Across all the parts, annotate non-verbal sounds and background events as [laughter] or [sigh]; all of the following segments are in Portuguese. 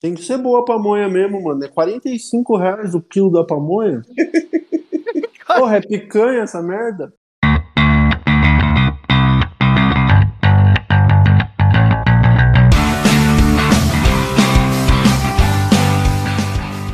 Tem que ser boa a pamonha mesmo, mano. É 45 reais o quilo da pamonha. [laughs] Porra, é picanha essa merda?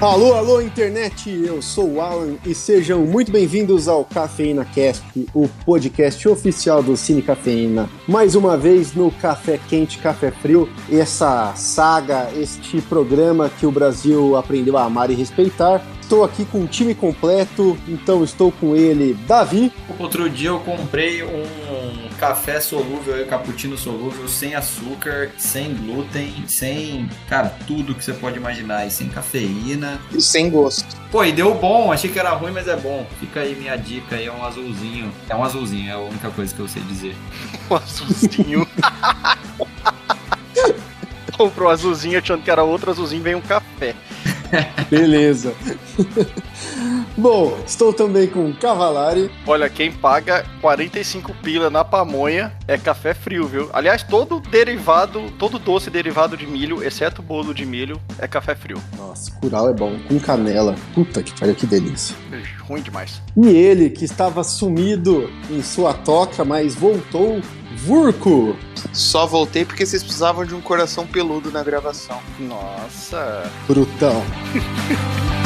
Alô, alô, internet! Eu sou o Alan e sejam muito bem-vindos ao Cafeína Cast, o podcast oficial do Cine Cafeína. Mais uma vez no Café Quente, Café Frio, essa saga, este programa que o Brasil aprendeu a amar e respeitar. Estou aqui com o time completo, então estou com ele, Davi. Outro dia eu comprei um café solúvel, cappuccino solúvel, sem açúcar, sem glúten, sem, cara, tudo que você pode imaginar, e sem cafeína. E sem gosto. Pô, e deu bom, achei que era ruim, mas é bom. Fica aí minha dica aí, é um azulzinho. É um azulzinho, é a única coisa que eu sei dizer. [laughs] um azulzinho. [laughs] Comprou um azulzinho achando que era outro azulzinho, vem um café. [laughs] Beleza. [laughs] Bom, estou também com Cavalari. Olha, quem paga 45 pila na pamonha é café frio, viu? Aliás, todo derivado, todo doce derivado de milho, exceto bolo de milho, é café frio. Nossa, curau é bom, com canela. Puta que pariu, que delícia. Ruim demais. E ele, que estava sumido em sua toca, mas voltou Vurco! Só voltei porque vocês precisavam de um coração peludo na gravação. Nossa! Brutão! [laughs]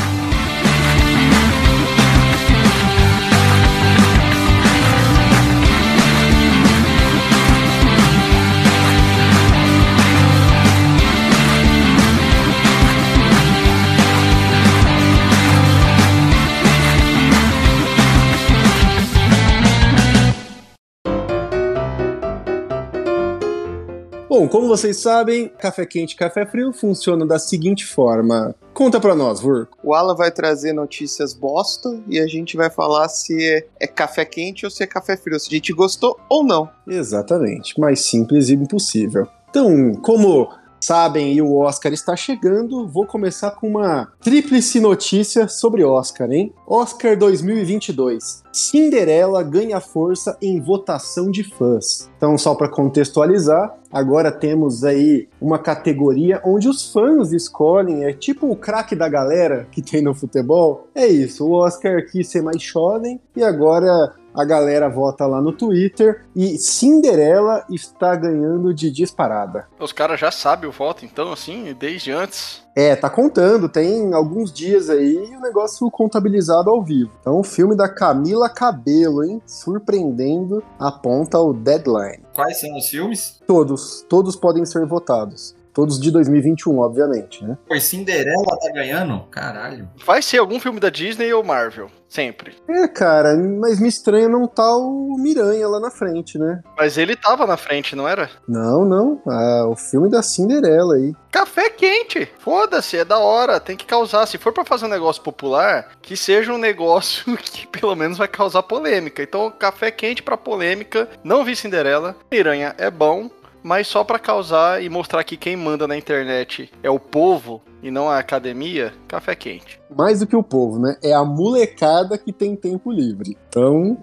Bom, como vocês sabem, café quente, café frio funciona da seguinte forma. Conta pra nós, Vur. O Alan vai trazer notícias bosta e a gente vai falar se é, é, café quente ou se é café frio, se a gente gostou ou não. Exatamente, mais simples e impossível. Então, como sabem e o Oscar está chegando, vou começar com uma tríplice notícia sobre Oscar, hein? Oscar 2022. Cinderela ganha força em votação de fãs. Então, só para contextualizar, agora temos aí uma categoria onde os fãs escolhem, é tipo o craque da galera que tem no futebol. É isso, o Oscar quis ser mais jovem e agora a galera vota lá no Twitter e Cinderela está ganhando de disparada. Os caras já sabem o voto, então, assim, desde antes. É, tá contando, tem alguns dias aí o negócio contabilizado ao vivo. Então, o filme da Camila Cabelo, hein? Surpreendendo, aponta o deadline. Quais são os filmes? Todos, todos podem ser votados. Todos de 2021, obviamente, né? Pois Cinderela tá ganhando? Caralho. Vai ser algum filme da Disney ou Marvel? Sempre. É, cara, mas me estranha não tá o Miranha lá na frente, né? Mas ele tava na frente, não era? Não, não. Ah, o filme da Cinderela aí. Café quente. Foda-se, é da hora. Tem que causar. Se for para fazer um negócio popular, que seja um negócio [laughs] que pelo menos vai causar polêmica. Então, café quente pra polêmica. Não vi Cinderela. Miranha é bom mas só para causar e mostrar que quem manda na internet é o povo e não a academia, café quente. Mais do que o povo, né? É a molecada que tem tempo livre. Então.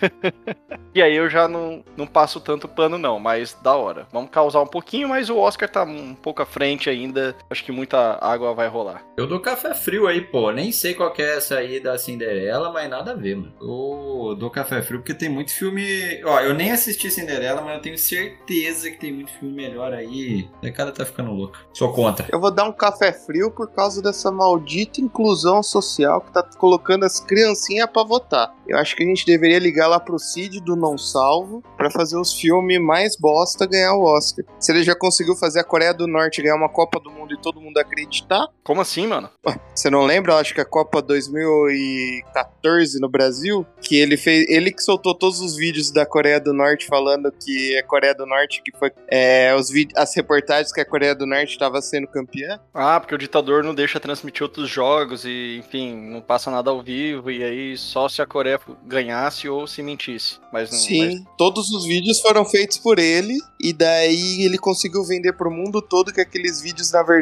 [laughs] e aí eu já não, não passo tanto pano, não, mas da hora. Vamos causar um pouquinho, mas o Oscar tá um pouco à frente ainda. Acho que muita água vai rolar. Eu dou café frio aí, pô. Nem sei qual é essa aí da Cinderela, mas nada a ver, mano. Eu dou café frio porque tem muito filme. Ó, eu nem assisti Cinderela, mas eu tenho certeza que tem muito filme melhor aí. A cara tá ficando louca. Sou contra. Eu vou dar um café frio por causa dessa maldita inclusão social que tá colocando as criancinhas para votar. Eu acho que a gente deveria ligar lá pro Cid do Não Salvo para fazer os filmes mais bosta ganhar o Oscar. Se ele já conseguiu fazer a Coreia do Norte ganhar uma Copa do Mundo e todo mundo acreditar. Como assim, mano? Você não lembra? Eu acho que a Copa 2014 no Brasil, que ele fez, ele que soltou todos os vídeos da Coreia do Norte falando que a Coreia do Norte que foi é, os as reportagens que a Coreia do Norte estava sendo campeã. Ah, porque o ditador não deixa transmitir outros jogos e, enfim, não passa nada ao vivo e aí só se a Coreia ganhasse ou se mentisse. Mas não, Sim, mas... todos os vídeos foram feitos por ele e daí ele conseguiu vender pro mundo todo que aqueles vídeos na verdade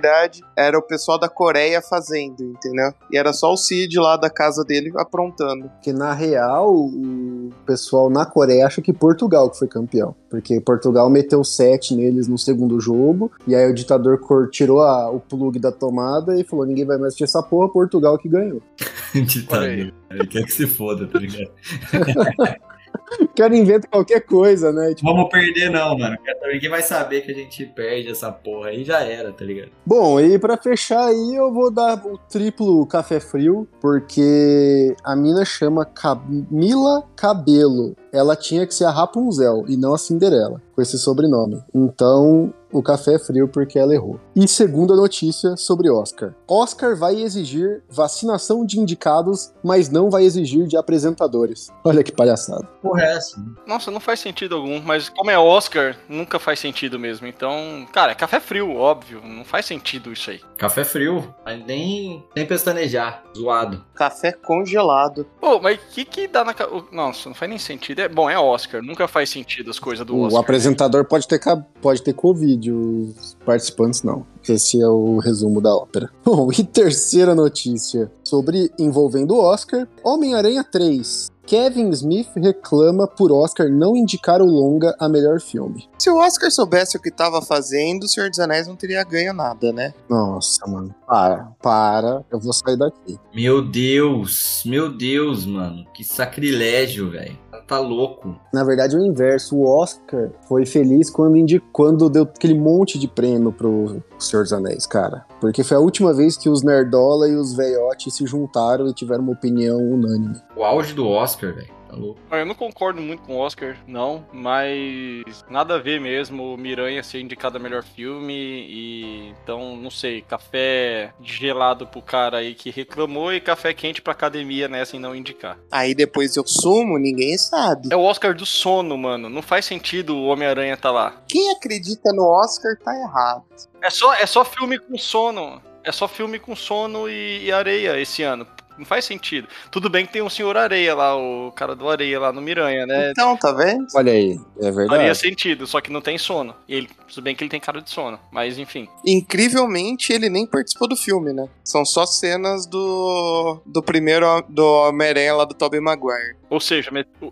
era o pessoal da Coreia fazendo, entendeu? E era só o Cid lá da casa dele aprontando. Que na real o pessoal na Coreia acha que Portugal que foi campeão. Porque Portugal meteu 7 neles no segundo jogo, e aí o ditador tirou a, o plug da tomada e falou: ninguém vai mais assistir essa porra, Portugal que ganhou. [laughs] ditador. Ele quer que se foda, tá ligado? [laughs] o cara inventa qualquer coisa, né? Tipo... Vamos perder, não, mano. Ninguém vai saber que a gente perde essa porra aí já era, tá ligado? Bom, e para fechar aí, eu vou dar o triplo café frio, porque a mina chama Camila Cabelo. Ela tinha que ser a Rapunzel e não a Cinderela, com esse sobrenome. Então, o café é frio porque ela errou. E segunda notícia sobre Oscar. Oscar vai exigir vacinação de indicados, mas não vai exigir de apresentadores. Olha que palhaçada. Porra, é essa? Nossa, não faz sentido algum, mas como é Oscar, nunca faz sentido mesmo. Então, cara, é café frio, óbvio. Não faz sentido isso aí. Café frio, mas nem, nem pestanejar, zoado. Café congelado. Pô, mas o que que dá na... Nossa, não faz nem sentido. É, bom, é Oscar, nunca faz sentido as coisas do o Oscar. O apresentador pode ter, pode ter Covid os participantes não. Esse é o resumo da ópera. [laughs] Bom, e terceira notícia sobre envolvendo o Oscar: Homem-Aranha 3. Kevin Smith reclama por Oscar não indicar o longa a melhor filme. Se o Oscar soubesse o que estava fazendo, o Senhor dos Anéis não teria ganho nada, né? Nossa, mano. Para, para. Eu vou sair daqui. Meu Deus, meu Deus, mano. Que sacrilégio, velho tá louco. Na verdade, é o inverso. O Oscar foi feliz quando, quando deu aquele monte de prêmio pro Senhor dos Anéis, cara. Porque foi a última vez que os Nerdola e os Veiote se juntaram e tiveram uma opinião unânime. O auge do Oscar, velho. Louco. Eu não concordo muito com o Oscar, não, mas nada a ver mesmo o Miranha ser indicado a melhor filme e então, não sei, café gelado pro cara aí que reclamou e café quente pra academia nessa e não indicar. Aí depois eu sumo, ninguém sabe. É o Oscar do sono, mano. Não faz sentido o Homem-Aranha tá lá. Quem acredita no Oscar tá errado. É só, é só filme com sono. É só filme com sono e, e areia esse ano. Não faz sentido. Tudo bem que tem o senhor Areia lá, o cara do Areia lá no Miranha, né? Então, tá vendo? Olha aí, é verdade. Faria sentido, só que não tem sono. Ele, tudo bem que ele tem cara de sono, mas enfim. Incrivelmente, ele nem participou do filme, né? São só cenas do, do primeiro do Homem-Aranha lá do Tobey Maguire. Ou seja,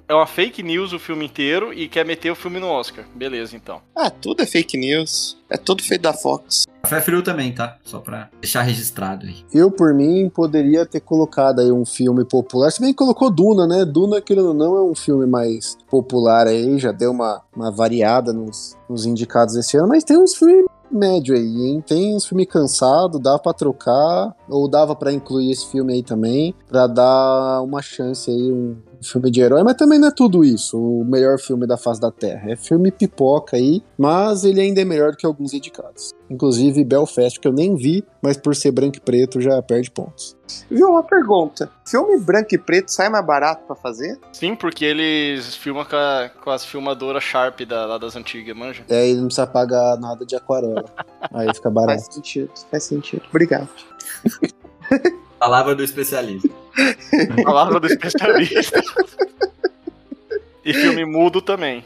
é uma fake news o filme inteiro e quer meter o filme no Oscar. Beleza, então. Ah, tudo é fake news. É tudo feito da Fox. Café frio também, tá? Só pra deixar registrado aí. Eu, por mim, poderia ter colocado aí um filme popular. Se bem que colocou Duna, né? Duna, querendo ou não, é um filme mais popular aí. Já deu uma, uma variada nos, nos indicados esse ano. Mas tem uns filmes médio aí, hein? Tem uns filmes cansados, dava pra trocar, ou dava para incluir esse filme aí também, para dar uma chance aí, um filme de herói, mas também não é tudo isso, o melhor filme da face da Terra. É filme pipoca aí, mas ele ainda é melhor do que alguns indicados. Inclusive Belfast, que eu nem vi, mas por ser branco e preto já perde pontos. Viu uma pergunta? Filme branco e preto sai mais barato para fazer? Sim, porque eles filmam com, a, com as filmadoras Sharp da, lá das antigas, manja? É, e não precisa pagar nada de aquarela. [laughs] aí fica barato. Faz sentido, faz sentido. Obrigado. [laughs] Palavra do especialista. [laughs] Palavra do especialista. e filme mudo também.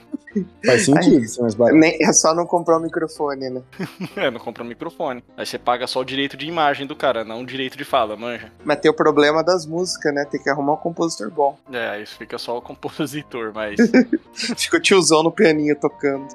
Faz sentido, Aí, mas barato. É só não comprar o microfone, né? [laughs] é, não comprar o microfone. Aí você paga só o direito de imagem do cara, não o direito de fala, manja. Mas tem o problema das músicas, né? Tem que arrumar um compositor bom. É, aí fica só o compositor, mas. [laughs] fica o tiozão no pianinho tocando.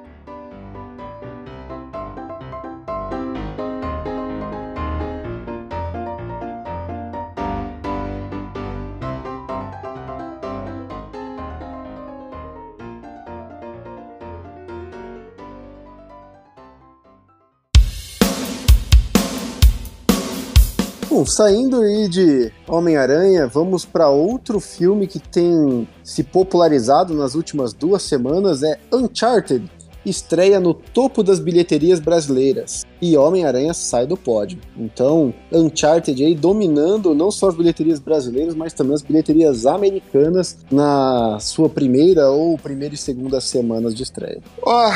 Bom, saindo aí de Homem-Aranha, vamos para outro filme que tem se popularizado nas últimas duas semanas, é Uncharted, estreia no topo das bilheterias brasileiras e Homem-Aranha sai do pódio. Então, Uncharted aí dominando não só as bilheterias brasileiras, mas também as bilheterias americanas na sua primeira ou primeira e segunda semanas de estreia. Oh,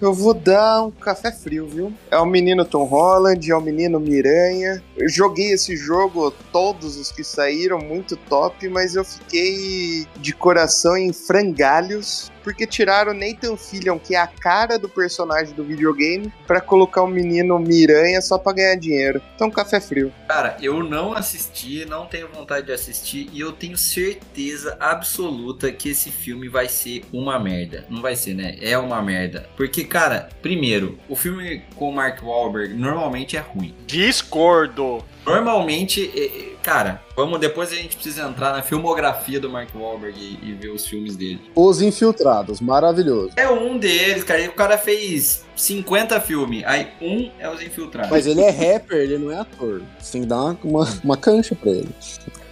eu vou dar um café frio, viu? É o menino Tom Holland, é o menino Miranha. Eu joguei esse jogo, todos os que saíram, muito top, mas eu fiquei de coração em frangalhos porque tiraram Nathan Fillion, que é a cara do personagem do videogame, pra colocar o menino Miranha só pra ganhar dinheiro. Então, café frio. Cara, eu não assisti, não tenho vontade de assistir e eu tenho certeza absoluta que esse filme vai ser uma merda. Não vai ser, né? É uma merda. Porque, cara, primeiro, o filme com o Mark Wahlberg normalmente é ruim. Discordo. Normalmente, é, é, cara, vamos depois a gente precisa entrar na filmografia do Mark Wahlberg e, e ver os filmes dele. Os Infiltrados, maravilhoso. É um deles, cara. O cara fez 50 filmes, aí um é os Infiltrados. Mas ele é rapper, ele não é ator. Você tem que dar uma, uma, uma cancha pra ele.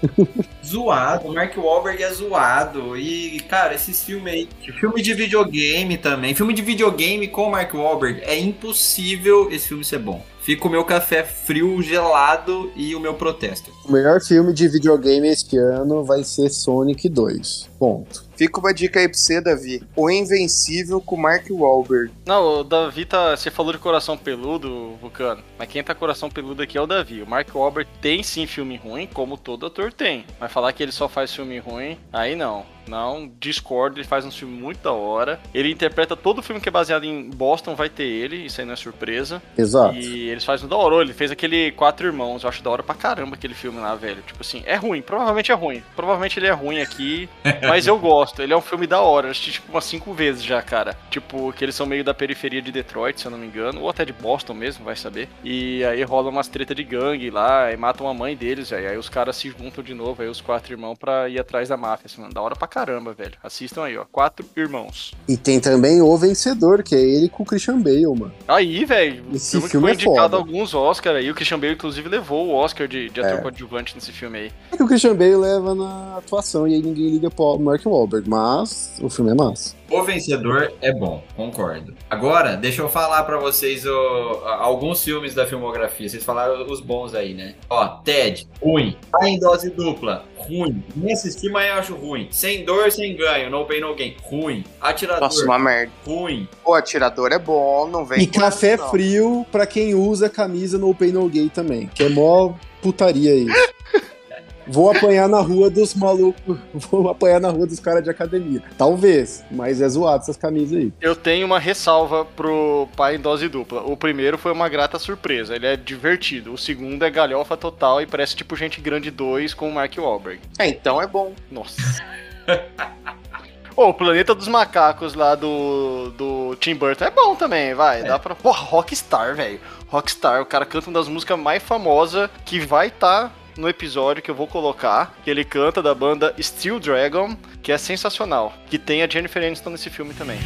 [laughs] zoado, o Mark Wahlberg é zoado. E, cara, esses filmes aí, filme de videogame também, filme de videogame com o Mark Wahlberg, é impossível esse filme ser bom. Fica o meu café frio, gelado e o meu protesto. O melhor filme de videogame este ano vai ser Sonic 2. Ponto. Fica uma dica aí pra você, Davi. O Invencível com Mark Wahlberg. Não, o Davi tá. Você falou de coração peludo, Vulcano. Mas quem tá coração peludo aqui é o Davi. O Mark Wahlberg tem sim filme ruim, como todo ator tem. Mas falar que ele só faz filme ruim, aí não. Não, discordo, ele faz um filme muito da hora. Ele interpreta todo filme que é baseado em Boston, vai ter ele, isso aí não é surpresa. Exato. E eles fazem da hora. Ele fez aquele Quatro Irmãos, eu acho da hora pra caramba aquele filme lá, velho. Tipo assim, é ruim, provavelmente é ruim. Provavelmente ele é ruim aqui, [laughs] mas eu gosto. Ele é um filme da hora. Eu assisti tipo umas cinco vezes já, cara. Tipo, que eles são meio da periferia de Detroit, se eu não me engano, ou até de Boston mesmo, vai saber. E aí rola umas treta de gangue lá, e matam a mãe deles, velho. Aí os caras se juntam de novo, aí os quatro irmãos pra ir atrás da máfia, assim, mano. Da hora pra caramba, velho. Assistam aí, ó. Quatro irmãos. E tem também o Vencedor, que é ele com o Christian Bale, mano. Aí, velho. Esse filme, filme foi é indicado foda. a alguns Oscars aí. O Christian Bale, inclusive, levou o Oscar de, de ator É. coadjuvante nesse filme aí. É que o Christian Bale leva na atuação e aí ninguém liga pro Mark Wahlberg, mas o filme é massa. O vencedor é bom, concordo. Agora, deixa eu falar pra vocês o- alguns filmes da filmografia. Vocês falaram os bons aí, né? Ó, Ted, ruim. Tá em dose dupla, ruim. Nem assisti, mas eu acho ruim. Sem dor, sem ganho. No pain, no gain, ruim. Atirador, Nossa, uma merda. ruim. O atirador é bom, não vem E com café não. frio pra quem usa camisa no Open No Gay também, que é mó putaria isso. [laughs] Vou apanhar na rua dos malucos, [laughs] vou apanhar na rua dos caras de academia. Talvez, mas é zoado essas camisas aí. Eu tenho uma ressalva pro pai em dose dupla. O primeiro foi uma grata surpresa, ele é divertido. O segundo é galhofa total e parece tipo Gente Grande 2 com o Mark Wahlberg. É, então é bom. Nossa. Ô, o Planeta dos Macacos lá do, do Tim Burton é bom também, vai. Dá pra. Porra, Rockstar, velho. Rockstar, o cara canta uma das músicas mais famosas que vai estar no episódio que eu vou colocar. Que ele canta da banda Steel Dragon, que é sensacional. Que tem a Jennifer Aniston nesse filme também.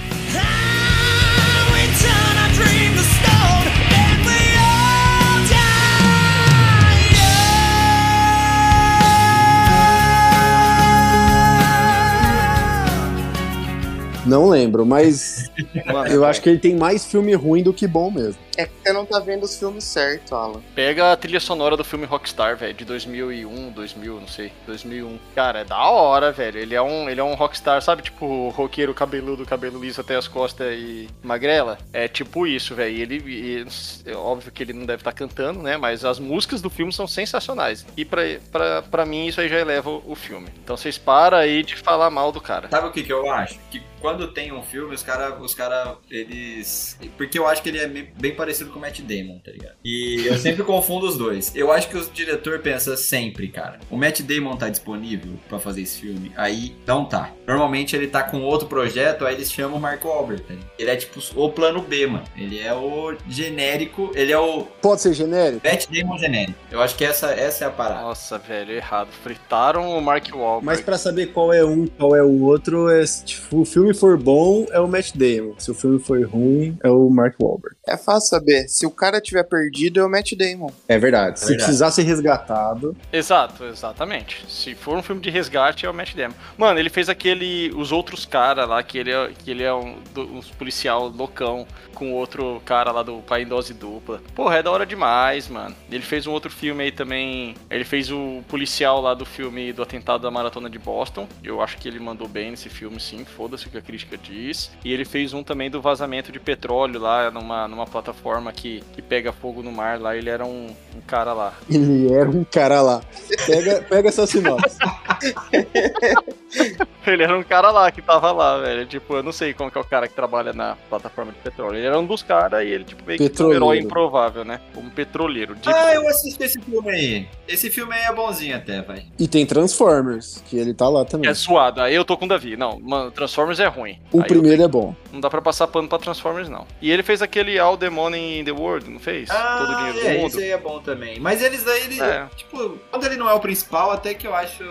Não lembro, mas [laughs] Mano, eu acho que ele tem mais filme ruim do que bom mesmo. É que você não tá vendo os filmes certos, Alan. Pega a trilha sonora do filme Rockstar, velho, de 2001, 2000, não sei, 2001. Cara, é da hora, velho. Ele é um, ele é um rockstar, sabe? Tipo, roqueiro cabeludo, cabelo liso até as costas e magrela. É tipo isso, velho. Ele, e, é óbvio que ele não deve estar cantando, né? Mas as músicas do filme são sensacionais. E pra, pra, pra mim isso aí já eleva o, o filme. Então vocês param aí de falar mal do cara. Sabe o que, que eu acho? Que quando tem um filme, os caras, os cara, eles. Porque eu acho que ele é bem parecido com o Matt Damon, tá ligado? E eu sempre confundo os dois. Eu acho que o diretor pensa sempre, cara. O Matt Damon tá disponível pra fazer esse filme? Aí não tá. Normalmente ele tá com outro projeto, aí eles chamam o Mark Wahlberg, tá? Ele é tipo o plano B, mano. Ele é o genérico, ele é o Pode ser genérico? Matt Damon genérico. Eu acho que essa, essa é a parada. Nossa, velho, errado. Fritaram o Mark Wahlberg. Mas pra saber qual é um qual é o outro, é tipo, o filme for bom, é o Matt Damon. Se o filme for ruim, é o Mark Wahlberg. É fácil saber. Se o cara tiver perdido, é o Matt Damon. É verdade. Se verdade. precisar ser resgatado, Exato, exatamente. Se for um filme de resgate, é o Matt Damon. Mano, ele fez aquele. Os outros caras lá, que ele é, que ele é um, um policial loucão com outro cara lá do Pai em Dose Dupla. Porra, é da hora demais, mano. Ele fez um outro filme aí também. Ele fez o policial lá do filme do atentado da Maratona de Boston. Eu acho que ele mandou bem nesse filme, sim. Foda-se o que a crítica diz. E ele fez um também do vazamento de petróleo lá numa, numa plataforma que, que pega fogo no mar lá. Ele era um, um cara lá. ele era um cara lá. Pega, pega essa sinopse. [laughs] [laughs] Ele era um cara lá que tava lá, velho. Tipo, eu não sei como que é o cara que trabalha na plataforma de petróleo. Ele era um dos caras e ele, tipo, meio que um herói improvável, né? Como petroleiro. Tipo, Ah, eu assisti esse filme aí. Esse filme aí é bonzinho até, vai. E tem Transformers, que ele tá lá também. é zoado. Aí eu tô com o Davi. Não, mano, Transformers é ruim. O Aí primeiro é bom. Não dá pra passar pano pra Transformers, não. E ele fez aquele All the Money in the World, não fez? Todo o Ah, dinheiro é, do mundo. esse aí é bom também. Mas eles aí, ele, É. tipo, quando ele não é o principal, até que eu acho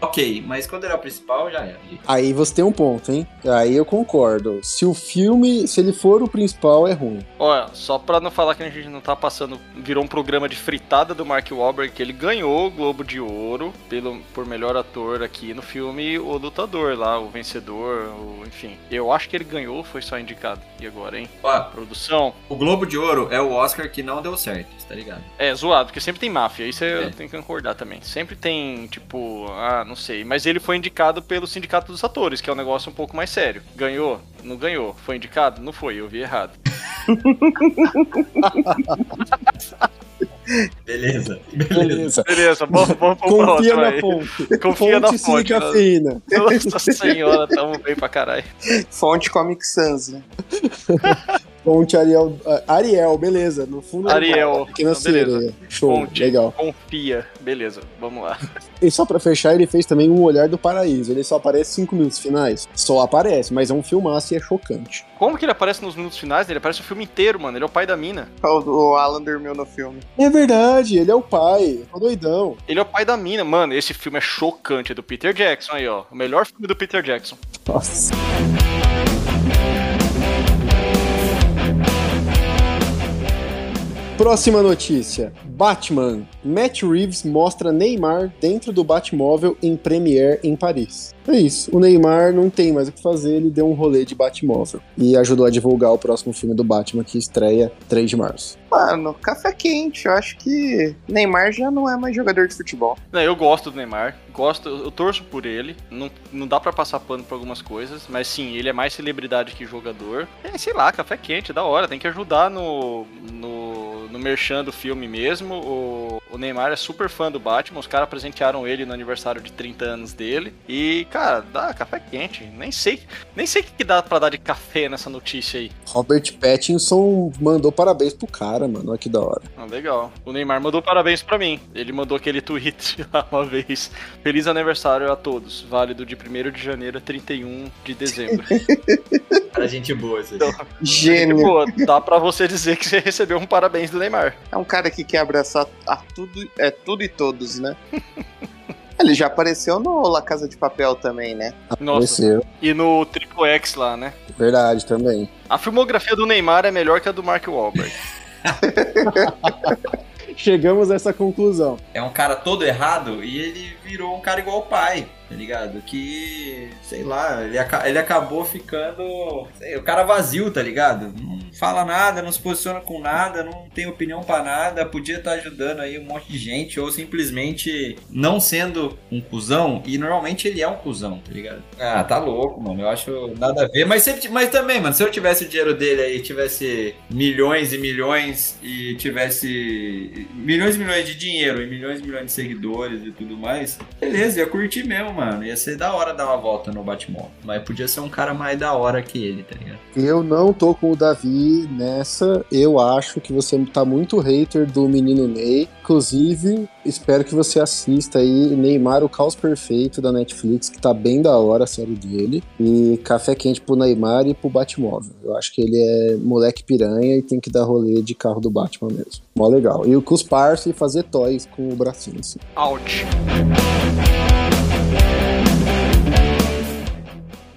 ok. Mas quando ele é o principal, já é. Aí você tem um ponto, hein? Aí eu concordo. Se o filme, se ele for o principal, é ruim. Olha, só pra não falar que a gente não tá passando, virou um programa de fritada do Mark Wahlberg, que ele ganhou o Globo de Ouro pelo, por melhor ator aqui no filme O Lutador lá, o vencedor, o, enfim. Eu acho que ele ganhou, foi só indicado. E agora, hein? Ó, Produção? o Globo de Ouro é o Oscar que não deu certo, tá ligado? É, zoado, porque sempre tem máfia, isso É. eu tenho que concordar também. Sempre tem, tipo, ah, não sei. Mas ele foi indicado pelo Sindicato dos Atores, que é um negócio um pouco mais sério. Ganhou? Não ganhou. Foi indicado? Não foi, eu vi errado. [laughs] Beleza. Beleza. Beleza, vamos, vamos pro Confia próximo na aí. fonte. Confia na fonte sem fonte, né? cafeína. Nossa senhora, tamo bem pra caralho. Fonte Comic Sans, né? [laughs] Fonte Ariel. ah, Ariel, beleza. No fundo é Ariel, Pequena beleza. sereia. Show, Fonte. legal. Confia. Beleza, vamos lá. [laughs] E só pra fechar, ele fez também Um Olhar do Paraíso. Ele só aparece cinco minutos finais. Só aparece, mas é um filmaço e é chocante. Como que ele aparece nos minutos finais? Ele aparece o filme inteiro, mano. Ele é o pai da mina. O, o Alan dormiu no filme. É verdade, ele é o pai. É doidão. Ele é o pai da mina. Mano, esse filme é chocante. É do Peter Jackson aí, ó. O melhor filme do Peter Jackson. Nossa. Próxima notícia. Batman. Matt Reeves mostra Neymar dentro do Batmóvel em Premiere em Paris. É isso. O Neymar não tem mais o que fazer, ele deu um rolê de Batmóvel. E ajudou a divulgar o próximo filme do Batman que estreia 3 de março. Mano, café quente. Eu acho que Neymar já não é mais jogador de futebol. Não, eu gosto do Neymar, gosto, eu torço por ele. Não, não dá pra passar pano pra algumas coisas, mas sim, ele é mais celebridade que jogador. É, sei lá, café quente, da hora, tem que ajudar no, no, no merchan do filme mesmo. O, o Neymar é super fã do Batman, os caras presentearam ele no aniversário de 30 anos dele. E, cara, dá café quente. Nem sei, nem sei o que, dá pra dar de café nessa notícia aí. Robert Pattinson mandou parabéns pro cara, mano. Olha que da hora. Ah, legal. O Neymar mandou parabéns pra mim. Ele mandou aquele tweet [laughs] lá uma vez. Feliz aniversário a todos. Válido de 1 de janeiro a 31 de dezembro. [laughs] Cara, gente boa aí. Então, [laughs] Gênio. Pô, dá pra você dizer que você recebeu um parabéns do Neymar. É um cara que quer abraçar a tudo, é tudo e todos, né? [laughs] Ele já apareceu no La Casa de Papel também, né? Nossa. Apareceu. E no Triple X lá, né? Verdade, também. A filmografia do Neymar é melhor que a do Mark Wahlberg. [laughs] Chegamos a essa conclusão. É um cara todo errado e ele virou um cara igual o pai, tá ligado? Que, sei lá, ele, aca- ele acabou ficando. sei, o cara vazio, tá ligado? Não fala nada, não se posiciona com nada, não tem opinião pra nada, podia estar ajudando aí um monte de gente, ou simplesmente não sendo um cuzão, e normalmente ele é um cuzão, tá ligado? Ah, tá louco, mano. Eu acho nada a ver. Mas, se mas também, mano, se eu tivesse o dinheiro dele aí, tivesse milhões e milhões e tivesse milhões e milhões de dinheiro e milhões e milhões de seguidores e tudo mais, beleza, ia curtir mesmo, mano. Ia ser da hora dar uma volta no Batmóvel. Mas podia ser um cara mais da hora que ele, tá ligado? Eu não tô com o Davi nessa. Eu acho que você tá muito hater do menino Ney. Inclusive, espero que você assista aí Neymar, o Caos Perfeito da Netflix, que tá bem da hora a série dele. E Café Quente pro Neymar e pro Batmóvel. Eu acho que ele é moleque piranha e tem que dar rolê de carro do Batman mesmo. Mó legal. E o cuspar-se e fazer toys com o bracinho assim. Out.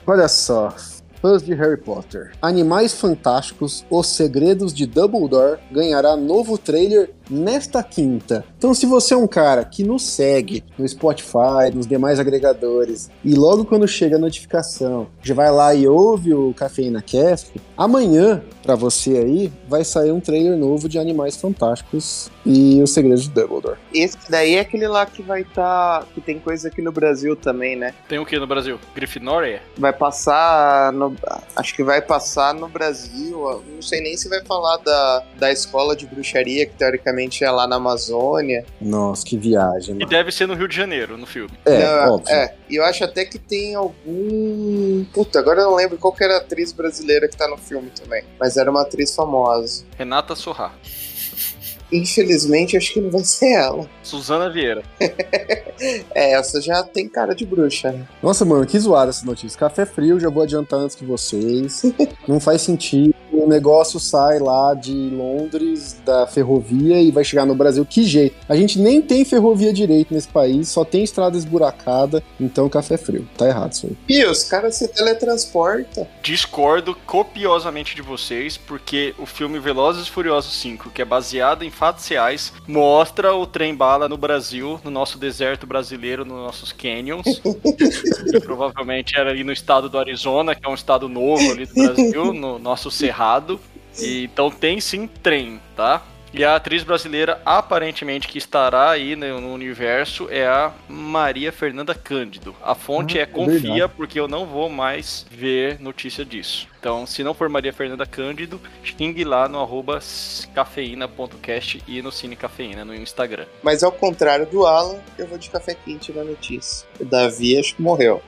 Olha só. Fãs de Harry Potter. Animais Fantásticos, Os Segredos de Dumbledore ganhará novo trailer nesta quinta. Então, se você é um cara que nos segue no Spotify, nos demais agregadores, e logo quando chega a notificação, já vai lá e ouve o Cafeína Cast, amanhã, pra você aí, vai sair um trailer novo de Animais Fantásticos e Os Segredos de Dumbledore. Esse daí é aquele lá que vai estar. que tem coisa aqui no Brasil também, né? Tem o que no Brasil? Grifinória? Vai passar. No, acho que vai passar no Brasil. Não sei nem se vai falar da, da escola de bruxaria, que teoricamente provavelmente é lá na Amazônia. Nossa, que viagem, E mano. deve ser no Rio de Janeiro, no filme. É, Não, óbvio. é, e eu acho até que tem algum. Puta, agora eu não lembro qual que era a atriz brasileira que tá no filme também. Mas era uma atriz famosa. Renata Sorrá. Infelizmente, acho que não vai ser ela. Suzana Vieira. [laughs] É, essa já tem cara de bruxa, né? Nossa, mano, que zoada essa notícia. Café frio, já vou adiantar antes que vocês. Não faz sentido. O negócio sai lá de Londres, da ferrovia, e vai chegar no Brasil. Que jeito? A gente nem tem ferrovia direito nesse país, só tem estrada esburacada, então café frio. Tá errado isso aí. E os caras se teletransportam. Discordo copiosamente de vocês, porque o filme Velozes e Furiosos 5, que é baseado em fatos reais, mostra o trem bala no Brasil, no nosso deserto brasileiro, nos nossos canyons. [laughs] provavelmente era ali no estado do Arizona, que é um estado novo ali do Brasil, no nosso cerrado. E, então tem sim trem, tá? E a atriz brasileira, aparentemente, que estará aí no, universo é a Maria Fernanda Cândido. A fonte Ah, é é confia, porque eu não vou mais ver notícia disso. Então, se não for Maria Fernanda Cândido, xingue lá no arroba cafeína.cast e no Cine Cafeína no Instagram. Mas ao contrário do Alan, eu vou de café quente na notícia. O Davi acho que morreu.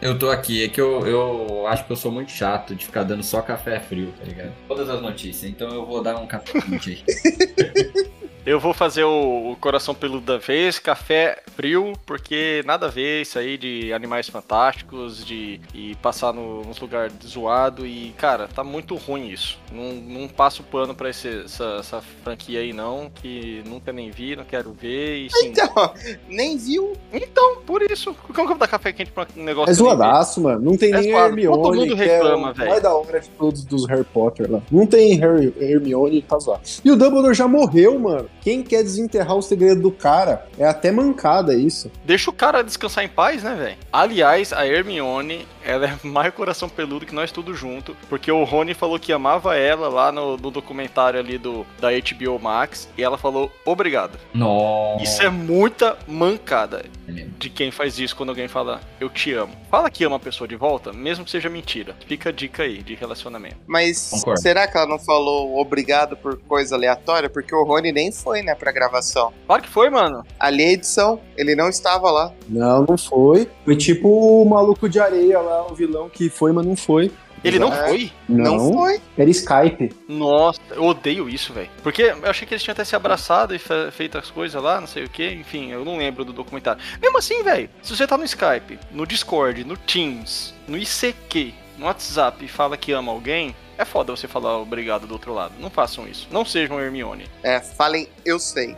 Eu tô aqui, é que eu, eu acho que eu sou muito chato de ficar dando só café frio, tá ligado? Todas as notícias, então eu vou dar um café quente aí. [laughs] Eu vou fazer o, o coração peludo da vez, café frio, porque nada a ver isso aí de animais fantásticos, de e passar no, nos lugares zoado e, cara, tá muito ruim isso. Não, não passo pano pra esse- essa, essa franquia aí não, que nunca nem vi, não quero ver e sim. Então, nem viu. Então, por isso, como que eu vou dar café quente pra um negócio É zoadaço, mano. Não tem É nem zoado. Hermione, Todo mundo reclama, é o velho. mais da hora de todos dos Harry Potter lá. Não tem Harry, Hermione, tá zoado. E o Dumbledore já morreu, mano. Quem quer desenterrar o segredo do cara? É até mancada isso. Deixa o cara descansar em paz, né, velho? Aliás, a Hermione, ela é mais coração peludo que nós tudo junto, porque o Rony falou que amava ela lá no, no documentário ali do da HBO Max, e ela falou obrigado. Nossa. Isso é muita mancada é de quem faz isso quando alguém fala eu te amo. Fala que ama a pessoa de volta, mesmo que seja mentira. Fica a dica aí de relacionamento. Mas Concordo. será que ela não falou obrigado por coisa aleatória? Porque o Rony nem foi, né, pra gravação. Claro que foi, mano. Ali é a edição, ele não estava lá. Não, não foi. Foi tipo o maluco de areia lá, o vilão que foi, mas não foi. Ele não É. foi? Não, foi. Era Skype. Nossa, eu odeio isso, velho. Porque eu achei que eles tinham até se abraçado e fe- feito as coisas lá, não sei o que, enfim, eu não lembro do documentário. Mesmo assim, velho, se você tá no Skype, no Discord, no Teams, no ICQ, no WhatsApp e fala que ama alguém, é foda você falar obrigado do outro lado. Não façam isso. Não sejam Hermione. É, falem, eu sei.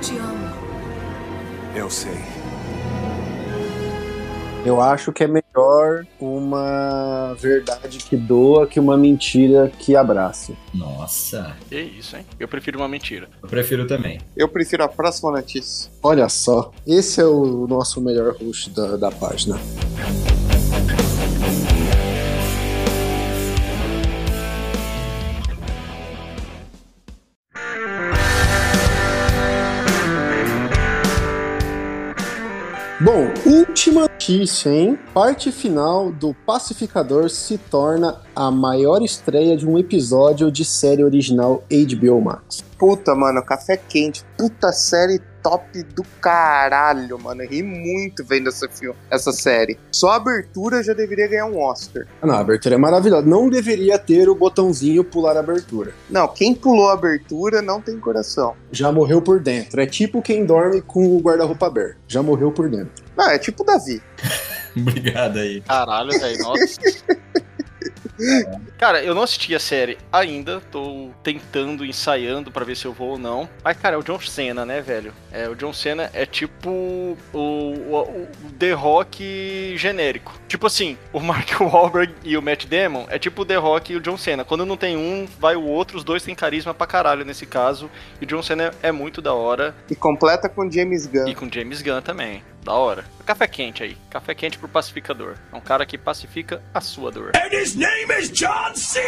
Te amo. Eu sei. Eu acho que é melhor uma verdade que doa que uma mentira que abraça. Nossa. Que isso, hein? Eu prefiro uma mentira. Eu prefiro também. Eu prefiro a próxima notícia. Olha só, esse é o nosso melhor host da, da página. Bom, última notícia, hein? Parte final do Pacificador se torna a maior estreia de um episódio de série original HBO Max. Puta, mano, café quente. Puta série top do caralho, mano. Eu ri muito vendo essa, filme, essa série. Só a abertura já deveria ganhar um Oscar. Ah, não, a abertura é maravilhosa. Não deveria ter o botãozinho pular a abertura. Não, quem pulou a abertura não tem coração. Já morreu por dentro. É tipo quem dorme com o guarda-roupa aberto. Já morreu por dentro. Não, é tipo o Davi. [laughs] Obrigado aí. Caralho, velho, nossa. [laughs] Cara, eu não assisti a série ainda, tô tentando, ensaiando pra ver se eu vou ou não. Mas, cara, é o John Cena, né, velho? É, o John Cena é tipo o, o, o The Rock genérico. Tipo assim, o Mark [laughs] Wahlberg e o Matt Damon é tipo o The Rock e o John Cena. Quando não tem um, vai o outro, os dois têm carisma pra caralho nesse caso. E o John Cena é muito da hora. E completa com James Gunn. E com James Gunn também. Da hora. Café quente aí. Café quente pro pacificador. É um cara que pacifica a sua dor. And his name is John C.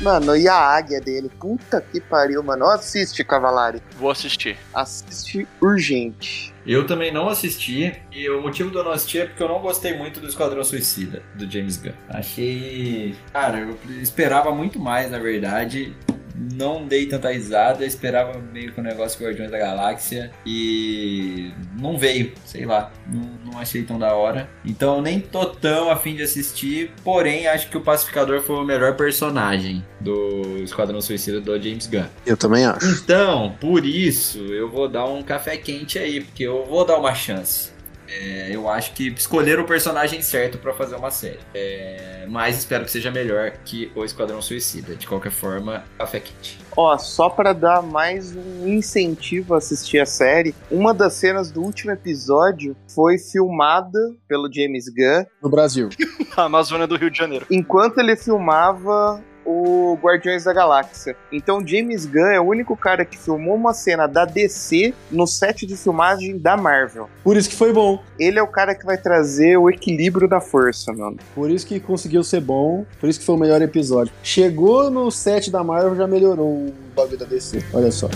Mano, e a águia dele? Puta que pariu, mano. Assiste, Cavalari. Vou assistir. Assiste urgente. Eu também não assisti, e o motivo de eu não assistir é porque eu não gostei muito do Esquadrão Suicida, do James Gunn. Achei. Cara, eu esperava muito mais, na verdade. Não dei tanta risada, eu esperava meio que o negócio Guardiões da Galáxia e não veio, sei lá, não, não achei tão da hora. Então nem tô tão afim de assistir, porém acho que o Pacificador foi o melhor personagem do Esquadrão Suicida do James Gunn. Eu também acho. Então, por isso, eu vou dar um café quente aí, porque eu vou dar uma chance. É, eu acho que escolher o personagem certo pra fazer uma série. É, mas espero que seja melhor que o Esquadrão Suicida. De qualquer forma, café quente. Ó, só pra dar mais um incentivo a assistir a série, uma das cenas do último episódio foi filmada pelo James Gunn No Brasil. [laughs] A Amazônia do Rio de Janeiro. enquanto ele filmava o Guardiões da Galáxia. Então James Gunn é o único cara que filmou uma cena da DC no set de filmagem da Marvel. Por isso que foi bom. Ele é o cara que vai trazer o equilíbrio da força, mano. Por isso que conseguiu ser bom. Por isso que foi o melhor episódio. Chegou no set da Marvel, já melhorou o bagulho da DC. Olha só.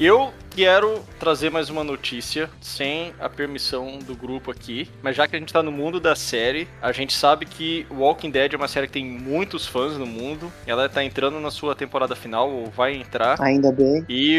Eu quero trazer mais uma notícia sem a permissão do grupo aqui, mas já que a gente tá no mundo da série, a gente sabe que Walking Dead é uma série que tem muitos fãs no mundo. Ela tá entrando na sua temporada final, ou vai entrar. Ainda bem. E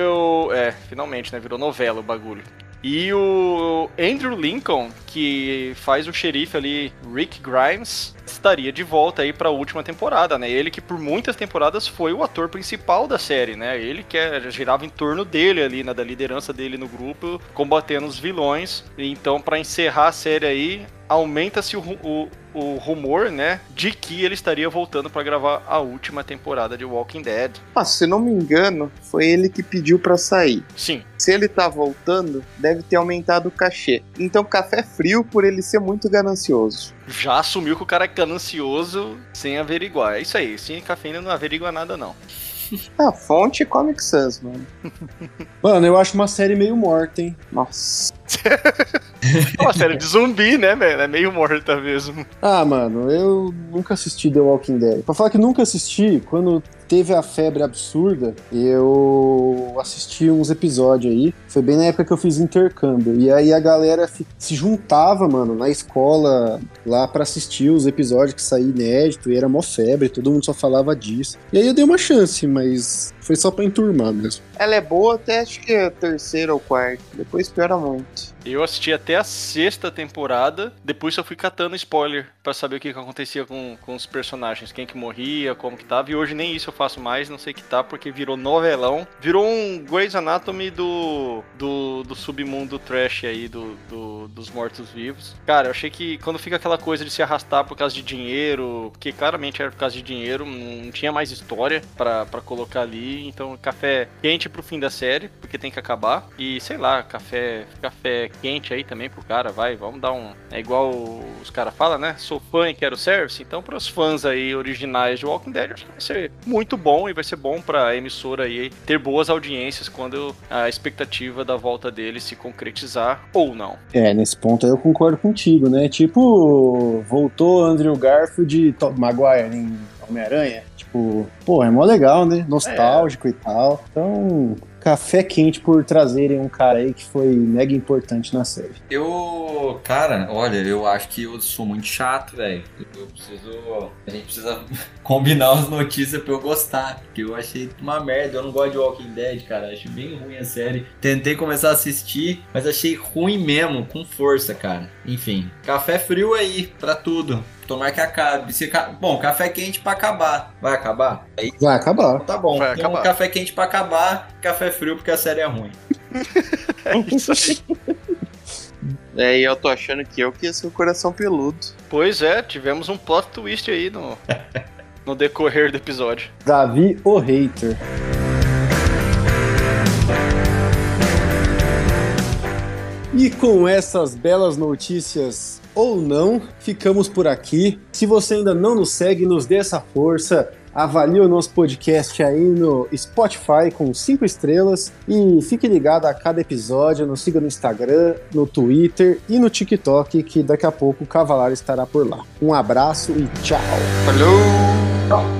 eu. É, finalmente, né? Virou novela o bagulho. E o Andrew Lincoln, que faz o xerife ali, Rick Grimes, estaria de volta aí pra última temporada, né? Ele que por muitas temporadas foi o ator principal da série, né? Ele que é- girava em torno dele ali, né? Da liderança dele no grupo, combatendo os vilões. Então, pra encerrar a série aí, aumenta-se o, o- o rumor, né? De que ele estaria voltando pra gravar a última temporada de Walking Dead. Ah, se não me engano, foi ele que pediu pra sair. Sim, Se ele tá voltando, deve ter aumentado o cachê. Então, café frio por ele ser muito ganancioso. já assumiu que o cara é ganancioso sem averiguar. É isso aí, sem cafeína não averigua nada, não. [laughs] Ah, fonte Comic Sans, mano. Mano, eu acho uma série meio morta, hein? Nossa. É uma série de zumbi, né, velho? É meio morta mesmo. Ah, mano, eu nunca assisti The Walking Dead. Pra falar que nunca assisti, quando teve a febre absurda, eu assisti uns episódios aí. Foi bem na época que eu fiz intercâmbio. E aí a galera se juntava, mano, na escola lá pra assistir os episódios que saía inédito. E era mó febre, todo mundo só falava disso. E aí eu dei uma chance, mas foi só pra enturmar mesmo. Ela é boa até acho que a terceira ou quarta. Depois piora muito. Eu assisti até a sexta temporada, depois eu fui catando spoiler pra saber o que, que acontecia com, com os personagens, quem que morria, como que tava, e hoje nem isso eu faço mais, não sei que tá, porque virou novelão, virou um Grey's Anatomy do, do, do submundo trash aí, do, do- dos mortos-vivos. Cara, eu achei que quando fica aquela coisa de se arrastar por causa de dinheiro, porque claramente era por causa de dinheiro, não tinha mais história pra colocar ali, então café quente pro fim da série, porque tem que acabar, e sei lá, café, café quente aí também pro cara, vai, vamos dar um. É igual os caras falam, né? Sou fã e quero service. Então, pros fãs aí originais de Walking Dead, acho que vai ser muito bom e vai ser bom pra emissora aí ter boas audiências quando a expectativa da volta dele se concretizar ou não. É, nesse ponto aí eu concordo contigo, né? Tipo, voltou Andrew Garfield e Tom Maguire em Homem-Aranha. Tipo, pô, é mó legal, né? Nostálgico e tal. Então, café quente por trazerem um cara aí que foi mega importante na série. Eu, cara, olha, eu acho que eu sou muito chato, velho. Eu preciso. A gente precisa [laughs] combinar as notícias pra eu gostar. Porque eu achei uma merda. Eu não gosto de Walking Dead, cara. Acho bem ruim a série. Tentei começar a assistir, mas achei ruim mesmo, com força, cara. Enfim, café frio aí, pra tudo. Tomar que acabe. Se Bom, café quente pra acabar. Vai acabar? Aí Vai acabar. tá bom. Vai Então, acabar. café quente pra acabar, café frio porque a série é ruim. É isso aí. É, e eu tô achando que eu que ia ser o coração peludo. pois é, tivemos um plot twist aí no, no decorrer do episódio. Davi o hater. E com essas belas notícias ou não, ficamos por aqui. Se você ainda não nos segue, nos dê essa força. avalie o nosso podcast aí no Spotify com cinco estrelas e fique ligado a cada episódio, nos siga no Instagram, no Twitter e no TikTok, que daqui a pouco o Cavalar estará por lá. Um abraço e tchau! Falou! Falou!